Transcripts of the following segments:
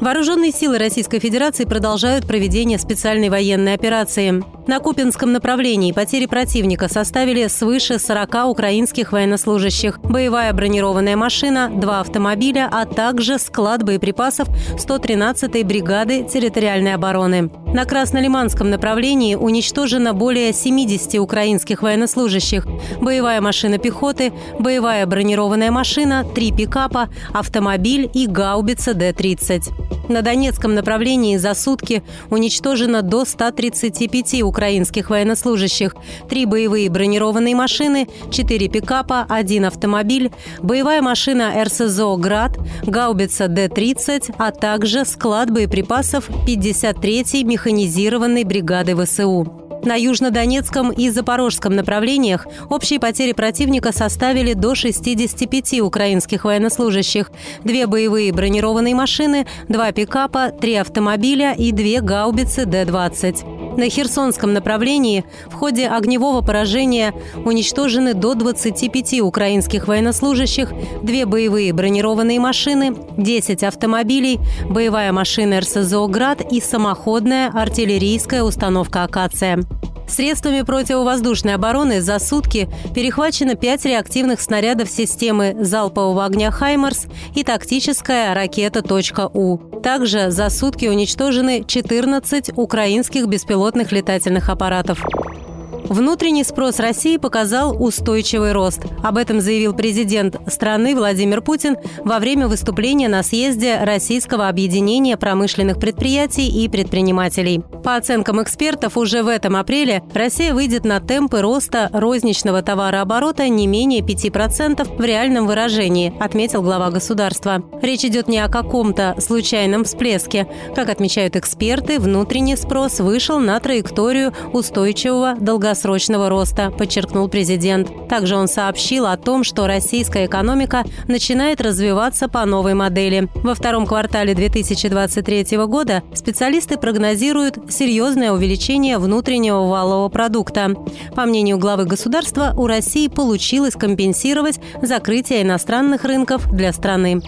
Вооруженные силы Российской Федерации продолжают проведение специальной военной операции. На Купинском направлении потери противника составили свыше 40 украинских военнослужащих, боевая бронированная машина, два автомобиля, а также склад боеприпасов 113-й бригады территориальной обороны. На Краснолиманском направлении уничтожено более 70 украинских военнослужащих, боевая машина пехоты, боевая бронированная машина, три пикапа, автомобиль и гаубица Д-30. На Донецком направлении за сутки уничтожено до 135 украинских военнослужащих, три боевые бронированные машины, четыре пикапа, один автомобиль, боевая машина РСЗО «Град», гаубица Д-30, а также склад боеприпасов 53-й механизированной бригады ВСУ. На Южнодонецком и Запорожском направлениях общие потери противника составили до 65 украинских военнослужащих, две боевые бронированные машины, два пикапа, три автомобиля и две гаубицы Д-20. На Херсонском направлении в ходе огневого поражения уничтожены до 25 украинских военнослужащих, две боевые бронированные машины, 10 автомобилей, боевая машина РСЗО «Град» и самоходная артиллерийская установка «Акация». Средствами противовоздушной обороны за сутки перехвачено 5 реактивных снарядов системы залпового огня «Хаймарс» и тактическая ракета «У». Также за сутки уничтожены 14 украинских беспилотных летательных аппаратов. Внутренний спрос России показал устойчивый рост. Об этом заявил президент страны Владимир Путин во время выступления на съезде Российского объединения промышленных предприятий и предпринимателей. По оценкам экспертов, уже в этом апреле Россия выйдет на темпы роста розничного товарооборота не менее 5% в реальном выражении, отметил глава государства. Речь идет не о каком-то случайном всплеске. Как отмечают эксперты, внутренний спрос вышел на траекторию устойчивого долгосрочного долгосрочного роста, подчеркнул президент. Также он сообщил о том, что российская экономика начинает развиваться по новой модели. Во втором квартале 2023 года специалисты прогнозируют серьезное увеличение внутреннего валового продукта. По мнению главы государства, у России получилось компенсировать закрытие иностранных рынков для страны.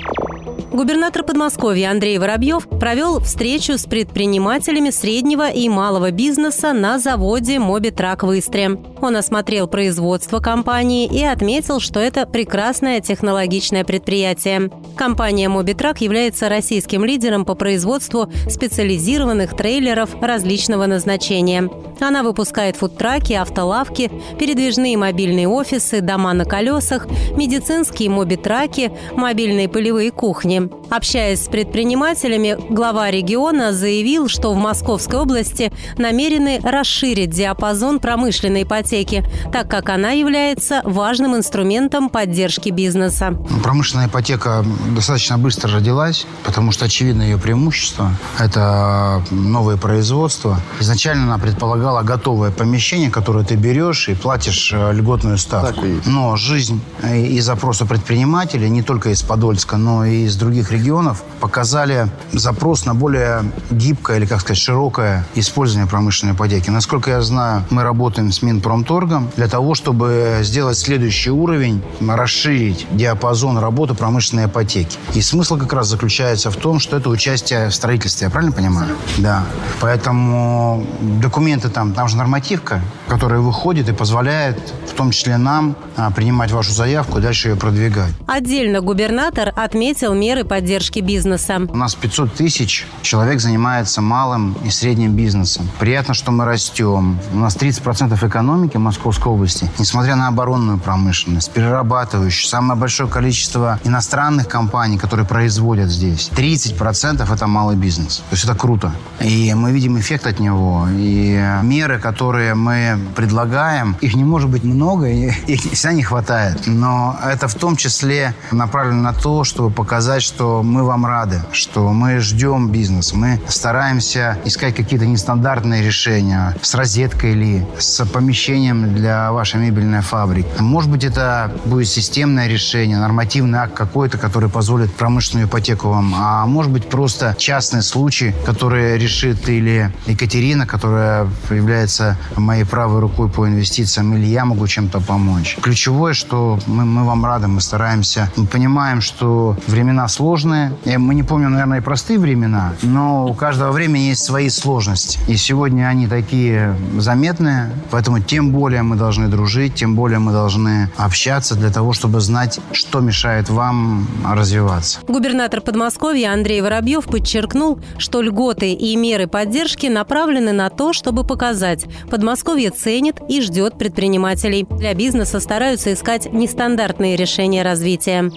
Губернатор Подмосковья Андрей Воробьев провел встречу с предпринимателями среднего и малого бизнеса на заводе «Мобитрак» в Истре. Он осмотрел производство компании и отметил, что это прекрасное технологичное предприятие. Компания «Мобитрак» является российским лидером по производству специализированных трейлеров различного назначения. Она выпускает фудтраки, автолавки, передвижные мобильные офисы, дома на колесах, медицинские мобитраки, мобильные полевые кухни. Общаясь с предпринимателями, глава региона заявил, что в Московской области намерены расширить диапазон промышленной ипотеки, так как она является важным инструментом поддержки бизнеса. Промышленная ипотека достаточно быстро родилась, потому что очевидно ее преимущество – это новое производство. Изначально она предполагала готовое помещение, которое ты берешь и платишь э, льготную ставку. Но жизнь и запросы предпринимателей не только из Подольска, но и из других других регионов показали запрос на более гибкое или, как сказать, широкое использование промышленной ипотеки. Насколько я знаю, мы работаем с Минпромторгом для того, чтобы сделать следующий уровень, расширить диапазон работы промышленной ипотеки. И смысл как раз заключается в том, что это участие в строительстве, я правильно понимаю? Да. Поэтому документы там, там же нормативка, которая выходит и позволяет в том числе нам а, принимать вашу заявку и дальше ее продвигать. Отдельно губернатор отметил меры поддержки бизнеса. У нас 500 тысяч человек занимается малым и средним бизнесом. Приятно, что мы растем. У нас 30% экономики Московской области, несмотря на оборонную промышленность, перерабатывающую, самое большое количество иностранных компаний, которые производят здесь. 30% это малый бизнес. То есть это круто. И мы видим эффект от него. И меры, которые мы предлагаем, их не может быть много, их всегда не хватает. Но это в том числе направлено на то, чтобы показать сказать, что мы вам рады, что мы ждем бизнес, мы стараемся искать какие-то нестандартные решения с розеткой или с помещением для вашей мебельной фабрики. Может быть, это будет системное решение, нормативный акт какой-то, который позволит промышленную ипотеку вам, а может быть просто частный случай, который решит или Екатерина, которая является моей правой рукой по инвестициям, или я могу чем-то помочь. Ключевое, что мы, мы вам рады, мы стараемся. Мы понимаем, что времена сложные. Мы не помним, наверное, и простые времена, но у каждого времени есть свои сложности. И сегодня они такие заметные, поэтому тем более мы должны дружить, тем более мы должны общаться для того, чтобы знать, что мешает вам развиваться. Губернатор Подмосковья Андрей Воробьев подчеркнул, что льготы и меры поддержки направлены на то, чтобы показать, Подмосковье ценит и ждет предпринимателей. Для бизнеса стараются искать нестандартные решения развития.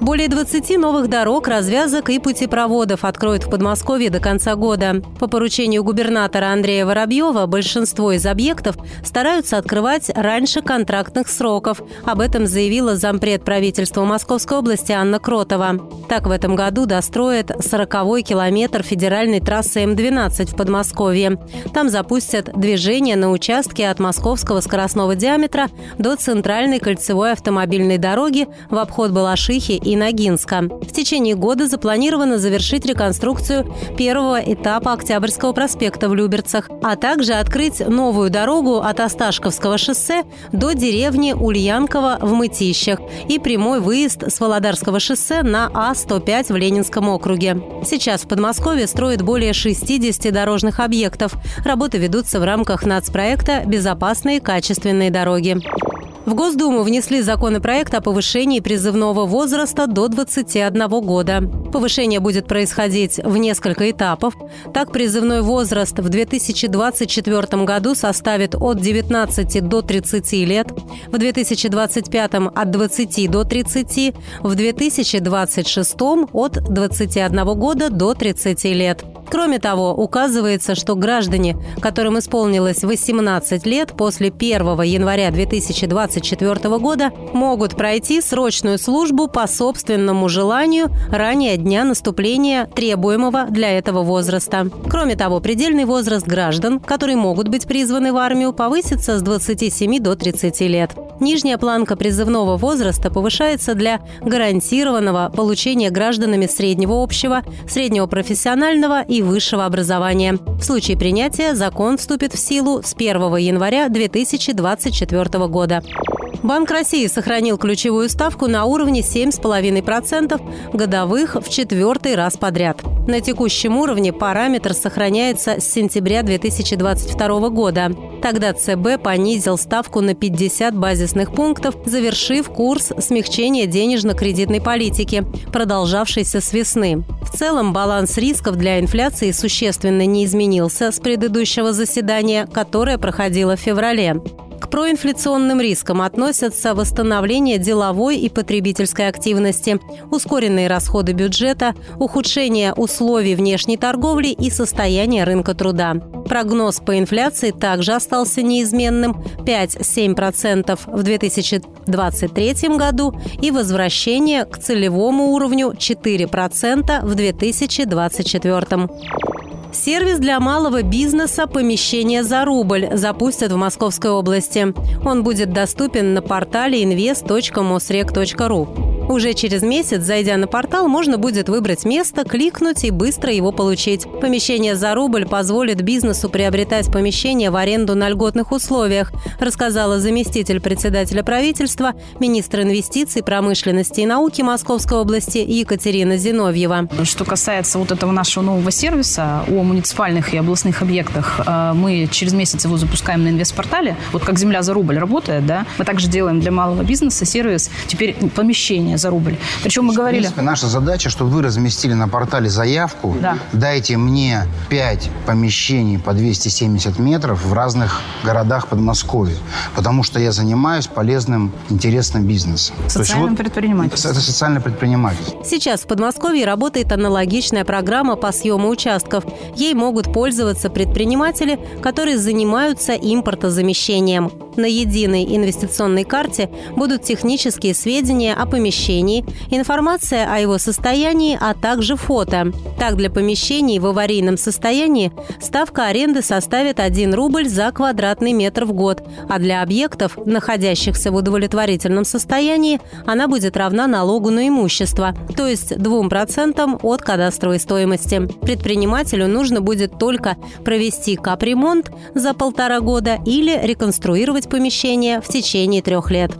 Более 20 новых дорог, развязок и путепроводов откроют в Подмосковье до конца года. По поручению губернатора Андрея Воробьева большинство из объектов стараются открывать раньше контрактных сроков. Об этом заявила зампред правительства Московской области Анна Кротова. Так, в этом году достроят 40-й километр федеральной трассы М-12 в Подмосковье. Там запустят движение на участке от московского скоростного диаметра до центральной кольцевой автомобильной дороги в обход Балашихи и Ногинска. В течение года запланировано завершить реконструкцию первого этапа Октябрьского проспекта в Люберцах, а также открыть новую дорогу от Осташковского шоссе до деревни Ульянково в Мытищах и прямой выезд с Володарского шоссе на А-105 в Ленинском округе. Сейчас в Подмосковье строят более 60 дорожных объектов. Работы ведутся в рамках нацпроекта «Безопасные качественные дороги». В Госдуму внесли законопроект о повышении призывного возраста до 21 года. Повышение будет происходить в несколько этапов. Так, призывной возраст в 2024 году составит от 19 до 30 лет, в 2025 от 20 до 30, в 2026 от 21 года до 30 лет. Кроме того, указывается, что граждане, которым исполнилось 18 лет после 1 января 2024 года, могут пройти срочную службу по собственному желанию ранее дня наступления требуемого для этого возраста. Кроме того, предельный возраст граждан, которые могут быть призваны в армию, повысится с 27 до 30 лет. Нижняя планка призывного возраста повышается для гарантированного получения гражданами среднего общего, среднего профессионального и высшего образования. В случае принятия закон вступит в силу с 1 января 2024 года. Банк России сохранил ключевую ставку на уровне 7,5% годовых в четвертый раз подряд. На текущем уровне параметр сохраняется с сентября 2022 года. Тогда ЦБ понизил ставку на 50 базисных пунктов, завершив курс смягчения денежно-кредитной политики, продолжавшийся с весны. В целом баланс рисков для инфляции существенно не изменился с предыдущего заседания, которое проходило в феврале. К проинфляционным рискам относятся восстановление деловой и потребительской активности, ускоренные расходы бюджета, ухудшение условий внешней торговли и состояние рынка труда. Прогноз по инфляции также остался неизменным – 5-7% в 2023 году и возвращение к целевому уровню 4% в 2024. Сервис для малого бизнеса «Помещение за рубль» запустят в Московской области. Он будет доступен на портале invest.mosrec.ru. Уже через месяц, зайдя на портал, можно будет выбрать место, кликнуть и быстро его получить. Помещение за рубль позволит бизнесу приобретать помещение в аренду на льготных условиях, рассказала заместитель председателя правительства, министр инвестиций, промышленности и науки Московской области Екатерина Зиновьева. Что касается вот этого нашего нового сервиса о муниципальных и областных объектах, э, мы через месяц его запускаем на инвестпортале. Вот как «Земля за рубль» работает, да, мы также делаем для малого бизнеса сервис теперь помещение за рубль. Причем мы говорили... В принципе, наша задача, чтобы вы разместили на портале заявку, да. дайте мне 5 помещений по 270 метров в разных городах Подмосковья, потому что я занимаюсь полезным, интересным бизнесом. Социальным вот, предпринимательством. Это социальное предпринимательство. Сейчас в Подмосковье работает аналогичная программа по съему участков. Ей могут пользоваться предприниматели, которые занимаются импортозамещением. На единой инвестиционной карте будут технические сведения о помещении обучении, информация о его состоянии, а также фото. Так, для помещений в аварийном состоянии ставка аренды составит 1 рубль за квадратный метр в год, а для объектов, находящихся в удовлетворительном состоянии, она будет равна налогу на имущество, то есть 2% от кадастровой стоимости. Предпринимателю нужно будет только провести капремонт за полтора года или реконструировать помещение в течение трех лет.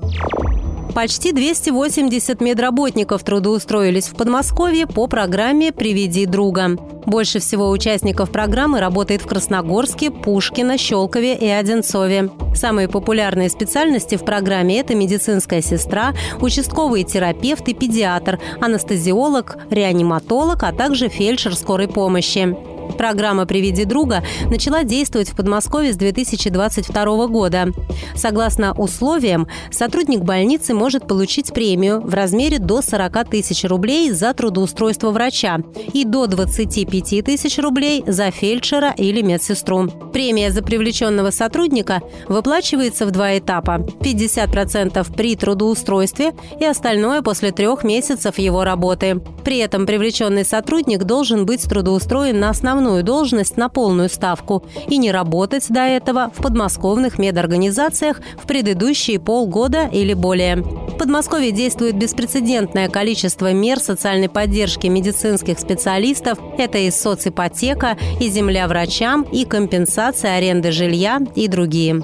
Почти 280 медработников трудоустроились в Подмосковье по программе «Приведи друга». Больше всего участников программы работает в Красногорске, Пушкино, Щелкове и Одинцове. Самые популярные специальности в программе – это медицинская сестра, участковый терапевт и педиатр, анестезиолог, реаниматолог, а также фельдшер скорой помощи. Программа «Приведи друга» начала действовать в Подмосковье с 2022 года. Согласно условиям, сотрудник больницы может получить премию в размере до 40 тысяч рублей за трудоустройство врача и до 25 тысяч рублей за фельдшера или медсестру. Премия за привлеченного сотрудника выплачивается в два этапа – 50% при трудоустройстве и остальное после трех месяцев его работы. При этом привлеченный сотрудник должен быть трудоустроен на основном основную должность на полную ставку и не работать до этого в подмосковных медорганизациях в предыдущие полгода или более. В Подмосковье действует беспрецедентное количество мер социальной поддержки медицинских специалистов. Это и соципотека, и земля врачам, и компенсация аренды жилья и другие.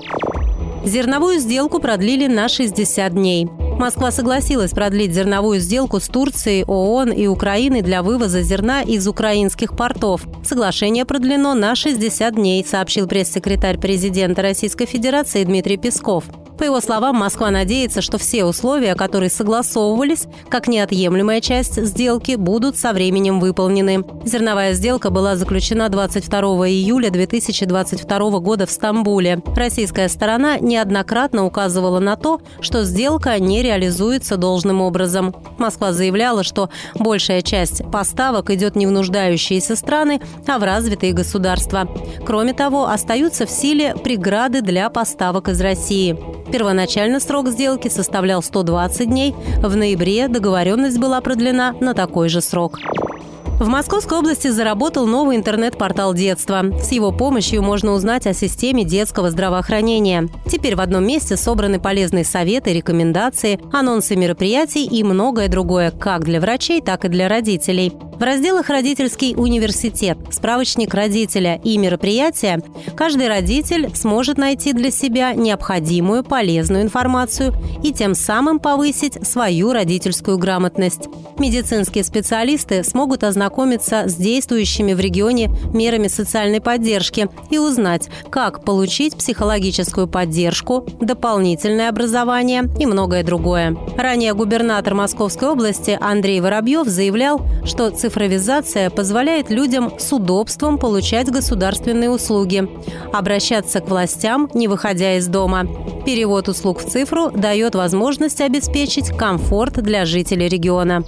Зерновую сделку продлили на 60 дней. Москва согласилась продлить зерновую сделку с Турцией, ООН и Украиной для вывоза зерна из украинских портов. Соглашение продлено на 60 дней, сообщил пресс-секретарь президента Российской Федерации Дмитрий Песков. По его словам, Москва надеется, что все условия, которые согласовывались как неотъемлемая часть сделки, будут со временем выполнены. Зерновая сделка была заключена 22 июля 2022 года в Стамбуле. Российская сторона неоднократно указывала на то, что сделка не реализуется должным образом. Москва заявляла, что большая часть поставок идет не в нуждающиеся страны, а в развитые государства. Кроме того, остаются в силе преграды для поставок из России. Первоначально срок сделки составлял 120 дней. В ноябре договоренность была продлена на такой же срок. В Московской области заработал новый интернет-портал детства. С его помощью можно узнать о системе детского здравоохранения. Теперь в одном месте собраны полезные советы, рекомендации, анонсы мероприятий и многое другое, как для врачей, так и для родителей. В разделах «Родительский университет», «Справочник родителя» и «Мероприятия» каждый родитель сможет найти для себя необходимую полезную информацию и тем самым повысить свою родительскую грамотность. Медицинские специалисты смогут ознакомиться с действующими в регионе мерами социальной поддержки и узнать, как получить психологическую поддержку, дополнительное образование и многое другое. Ранее губернатор Московской области Андрей Воробьев заявлял, что цифровизация позволяет людям с удобством получать государственные услуги, обращаться к властям, не выходя из дома. Перевод услуг в цифру дает возможность обеспечить комфорт для жителей региона.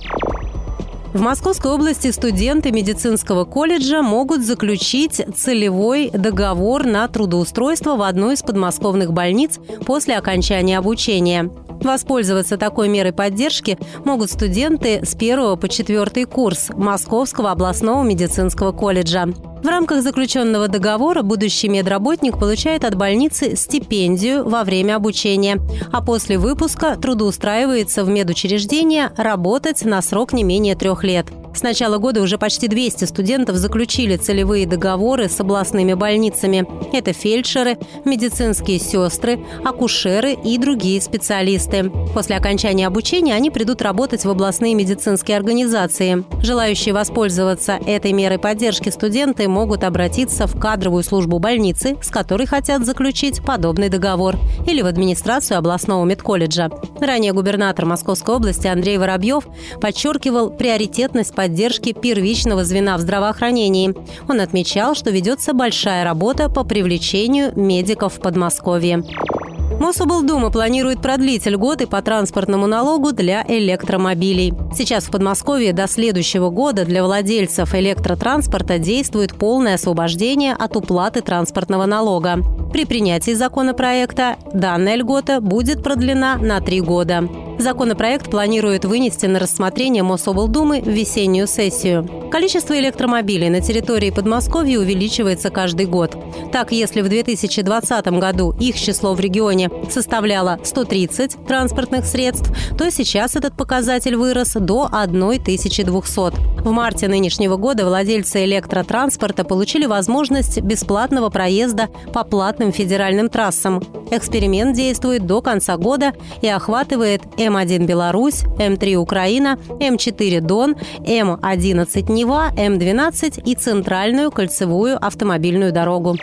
В Московской области студенты медицинского колледжа могут заключить целевой договор на трудоустройство в одну из подмосковных больниц после окончания обучения. Воспользоваться такой мерой поддержки могут студенты с 1 по 4 курс Московского областного медицинского колледжа. В рамках заключенного договора будущий медработник получает от больницы стипендию во время обучения, а после выпуска трудоустраивается в медучреждение работать на срок не менее трех лет. С начала года уже почти 200 студентов заключили целевые договоры с областными больницами. Это фельдшеры, медицинские сестры, акушеры и другие специалисты. После окончания обучения они придут работать в областные медицинские организации. Желающие воспользоваться этой мерой поддержки студенты могут обратиться в кадровую службу больницы, с которой хотят заключить подобный договор, или в администрацию областного медколледжа. Ранее губернатор Московской области Андрей Воробьев подчеркивал приоритетность поддержки поддержки первичного звена в здравоохранении. Он отмечал, что ведется большая работа по привлечению медиков в Подмосковье. Мособлдума планирует продлить льготы по транспортному налогу для электромобилей. Сейчас в Подмосковье до следующего года для владельцев электротранспорта действует полное освобождение от уплаты транспортного налога. При принятии законопроекта данная льгота будет продлена на три года. Законопроект планирует вынести на рассмотрение Мособлдумы в весеннюю сессию. Количество электромобилей на территории Подмосковья увеличивается каждый год. Так, если в 2020 году их число в регионе составляло 130 транспортных средств, то сейчас этот показатель вырос до 1200. В марте нынешнего года владельцы электротранспорта получили возможность бесплатного проезда по платным федеральным трассам. Эксперимент действует до конца года и охватывает М1 Беларусь, М3 Украина, М4 Дон, М11 Нева, М12 и центральную кольцевую автомобильную дорогу.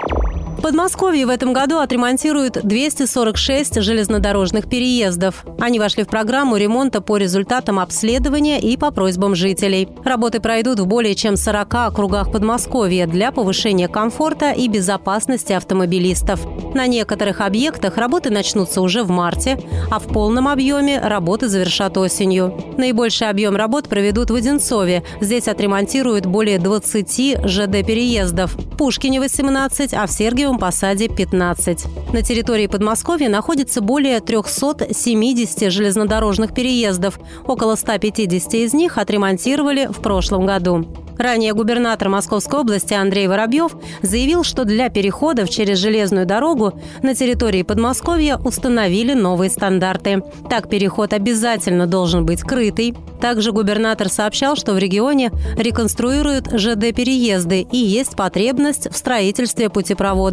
Подмосковье в этом году отремонтируют 246 железнодорожных переездов. Они вошли в программу ремонта по результатам обследования и по просьбам жителей. Работы пройдут в более чем 40 округах Подмосковья для повышения комфорта и безопасности автомобилистов. На некоторых объектах работы начнутся уже в марте, а в полном объеме работы завершат осенью. Наибольший объем работ проведут в Одинцове. Здесь отремонтируют более 20 ЖД-переездов. Пушкине 18, а в Сергиевом Новом Посаде 15. На территории Подмосковья находится более 370 железнодорожных переездов. Около 150 из них отремонтировали в прошлом году. Ранее губернатор Московской области Андрей Воробьев заявил, что для переходов через железную дорогу на территории Подмосковья установили новые стандарты. Так, переход обязательно должен быть крытый. Также губернатор сообщал, что в регионе реконструируют ЖД-переезды и есть потребность в строительстве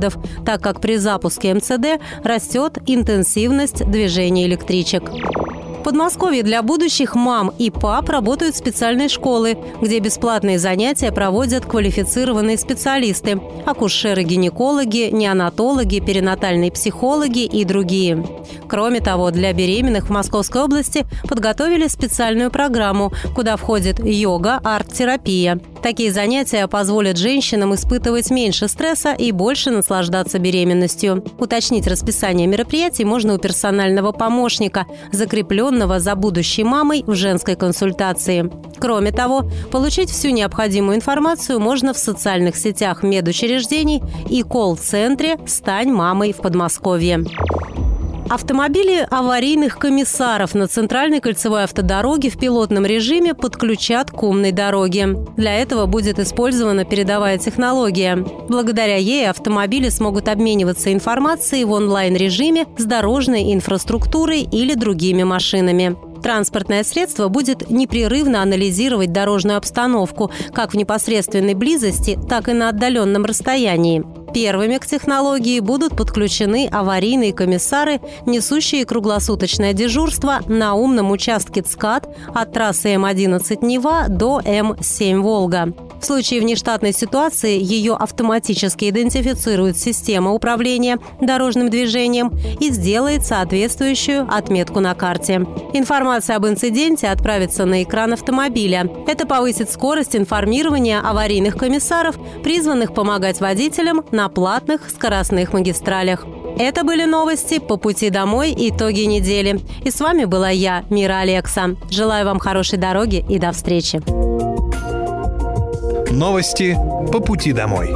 путепроводов, так как при запуске МЦД растет интенсивность движения электричек. В Подмосковье для будущих мам и пап работают специальные школы, где бесплатные занятия проводят квалифицированные специалисты – акушеры-гинекологи, неонатологи, перинатальные психологи и другие. Кроме того, для беременных в Московской области подготовили специальную программу, куда входит йога, арт-терапия. Такие занятия позволят женщинам испытывать меньше стресса и больше наслаждаться беременностью. Уточнить расписание мероприятий можно у персонального помощника, закрепленного за будущей мамой в женской консультации. Кроме того, получить всю необходимую информацию можно в социальных сетях медучреждений и колл-центре «Стань мамой» в Подмосковье. Автомобили аварийных комиссаров на центральной кольцевой автодороге в пилотном режиме подключат к умной дороге. Для этого будет использована передовая технология. Благодаря ей автомобили смогут обмениваться информацией в онлайн-режиме с дорожной инфраструктурой или другими машинами. Транспортное средство будет непрерывно анализировать дорожную обстановку как в непосредственной близости, так и на отдаленном расстоянии. Первыми к технологии будут подключены аварийные комиссары, несущие круглосуточное дежурство на умном участке ЦКАД от трассы М11 Нева до М7 Волга. В случае внештатной ситуации ее автоматически идентифицирует система управления дорожным движением и сделает соответствующую отметку на карте. Информация об инциденте отправится на экран автомобиля. Это повысит скорость информирования аварийных комиссаров, призванных помогать водителям на платных скоростных магистралях. Это были новости по пути домой итоги недели. И с вами была я, Мира Алекса. Желаю вам хорошей дороги и до встречи. Новости по пути домой.